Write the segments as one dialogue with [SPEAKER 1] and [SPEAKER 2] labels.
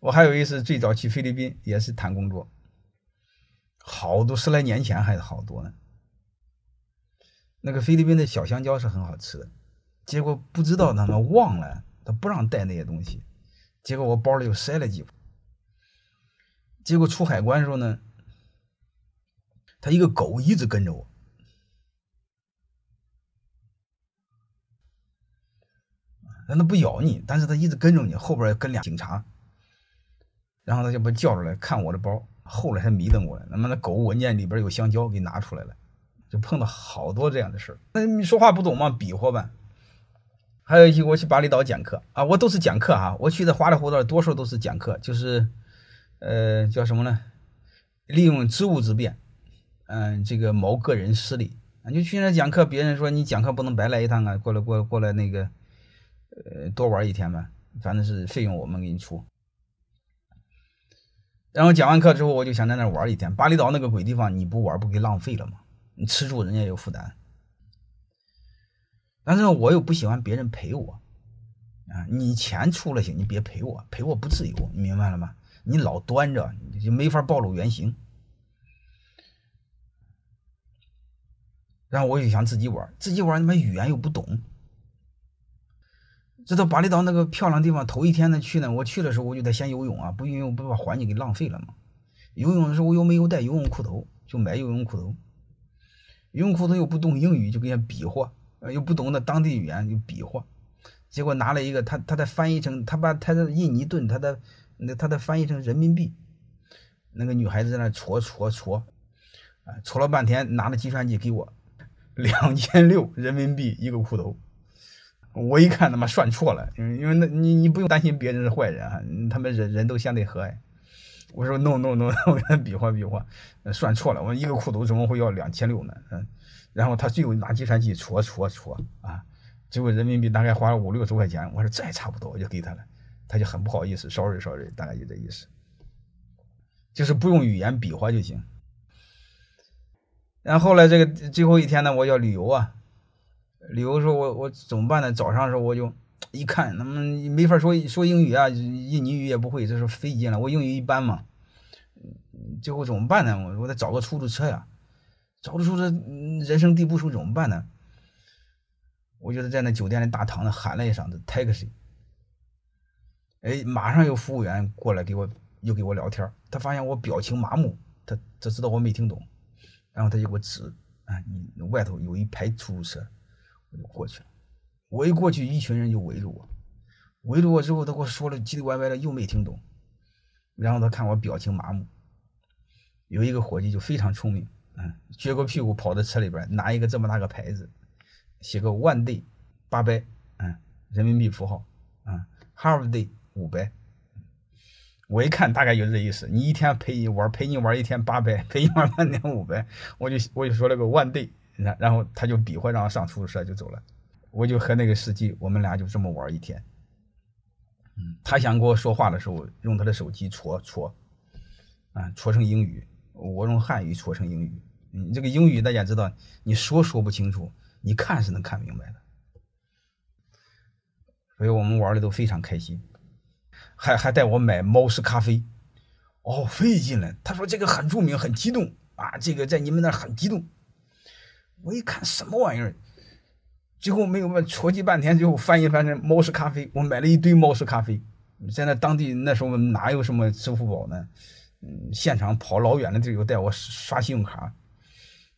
[SPEAKER 1] 我还有一次最早去菲律宾也是谈工作，好多十来年前还是好多呢。那个菲律宾的小香蕉是很好吃的，结果不知道他们忘了，他不让带那些东西，结果我包里又塞了几结果出海关的时候呢，他一个狗一直跟着我，但他不咬你，但是他一直跟着你，后边跟俩警察，然后他就把叫出来看我的包，后来还迷瞪过来，他妈的狗闻见里边有香蕉，给拿出来了。就碰到好多这样的事儿，那你说话不懂吗？比划呗。还有一些我去巴厘岛讲课啊，我都是讲课哈，我去的花里胡哨，多数都是讲课，就是呃叫什么呢？利用职务之便，嗯，这个谋个人私利啊。就去那讲课，别人说你讲课不能白来一趟啊，过来过过来那个呃多玩一天呗，反正是费用我们给你出。然后讲完课之后，我就想在那玩一天。巴厘岛那个鬼地方，你不玩不给浪费了吗？你吃住人家有负担，但是我又不喜欢别人陪我啊！你钱出了行，你别陪我，陪我不自由，你明白了吗？你老端着，你就没法暴露原形。然后我就想自己玩，自己玩，他妈语言又不懂。这到巴厘岛那个漂亮地方，头一天呢去呢，我去的时候我就得先游泳啊，不游泳不把环境给浪费了吗？游泳的时候我又没有带游泳裤头，就买游泳裤头。游泳裤头又不懂英语，就跟人比划，又不懂那当地语言，就比划。结果拿了一个，他他的翻译成，他把他的印尼盾，他的那他的翻译成人民币。那个女孩子在那戳戳戳，啊，戳了半天，拿了计算机给我两千六人民币一个裤头。我一看他妈算错了，因为因为那你你不用担心别人是坏人啊，他们人人都相对和蔼。我说 no no no，我跟他比划比划，算错了，我一个裤头怎么会要两千六呢？嗯，然后他最后拿计算器戳戳戳啊，结果人民币大概花了五六十块钱，我说这也差不多，我就给他了，他就很不好意思，sorry sorry，大概就这意思，就是不用语言比划就行。然后后来这个最后一天呢，我要旅游啊，旅游时候我我怎么办呢？早上的时候我就。一看，他们没法说说英语啊，印尼语也不会，这是费劲了。我英语一般嘛，最后怎么办呢？我我得找个出租车呀，找个出租车，人生地不熟怎么办呢？我就在那酒店的大堂呢喊了一声子 taxi，哎，马上有服务员过来给我又给我聊天，他发现我表情麻木，他他知道我没听懂，然后他就给我指啊，你外头有一排出租车，我就过去了。我一过去，一群人就围住我，围住我之后，他给我说了叽里歪歪的，又没听懂。然后他看我表情麻木，有一个伙计就非常聪明，嗯，撅个屁股跑到车里边，拿一个这么大个牌子，写个 one day 八百，嗯，人民币符号，嗯，half day 五百。我一看，大概就是这意思，你一天陪你玩，陪你玩一天八百，陪你玩半天五百，我就我就说了个 one day，然然后他就比划，让我上出租车就走了。我就和那个司机，我们俩就这么玩一天。嗯，他想跟我说话的时候，用他的手机戳戳，啊，戳成英语；我用汉语戳成英语。你这个英语大家知道，你说说不清楚，你看是能看明白的。所以我们玩的都非常开心，还还带我买猫屎咖啡。哦，费劲了。他说这个很著名，很激动啊，这个在你们那很激动。我一看什么玩意儿？最后没有问，戳叽半天，最后翻译翻成猫屎咖啡。我买了一堆猫屎咖啡。现在当地那时候哪有什么支付宝呢？嗯，现场跑老远的地儿又带我刷信用卡，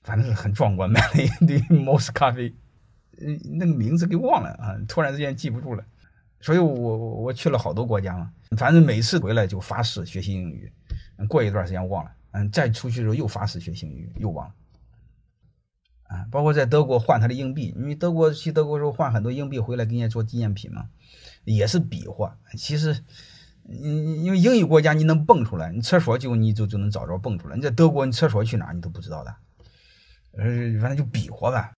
[SPEAKER 1] 反正是很壮观。买了一堆猫屎咖啡，嗯，那个名字给忘了啊，突然之间记不住了。所以我我去了好多国家嘛，反正每次回来就发誓学习英语，过一段时间忘了，嗯，再出去的时候又发誓学习英语，又忘了。啊，包括在德国换他的硬币，因为德国去德国时候换很多硬币回来给人家做纪念品嘛，也是比划。其实，嗯，因为英语国家你能蹦出来，你厕所就你就就能找着蹦出来。你在德国，你厕所去哪你都不知道的，呃，反正就比划呗。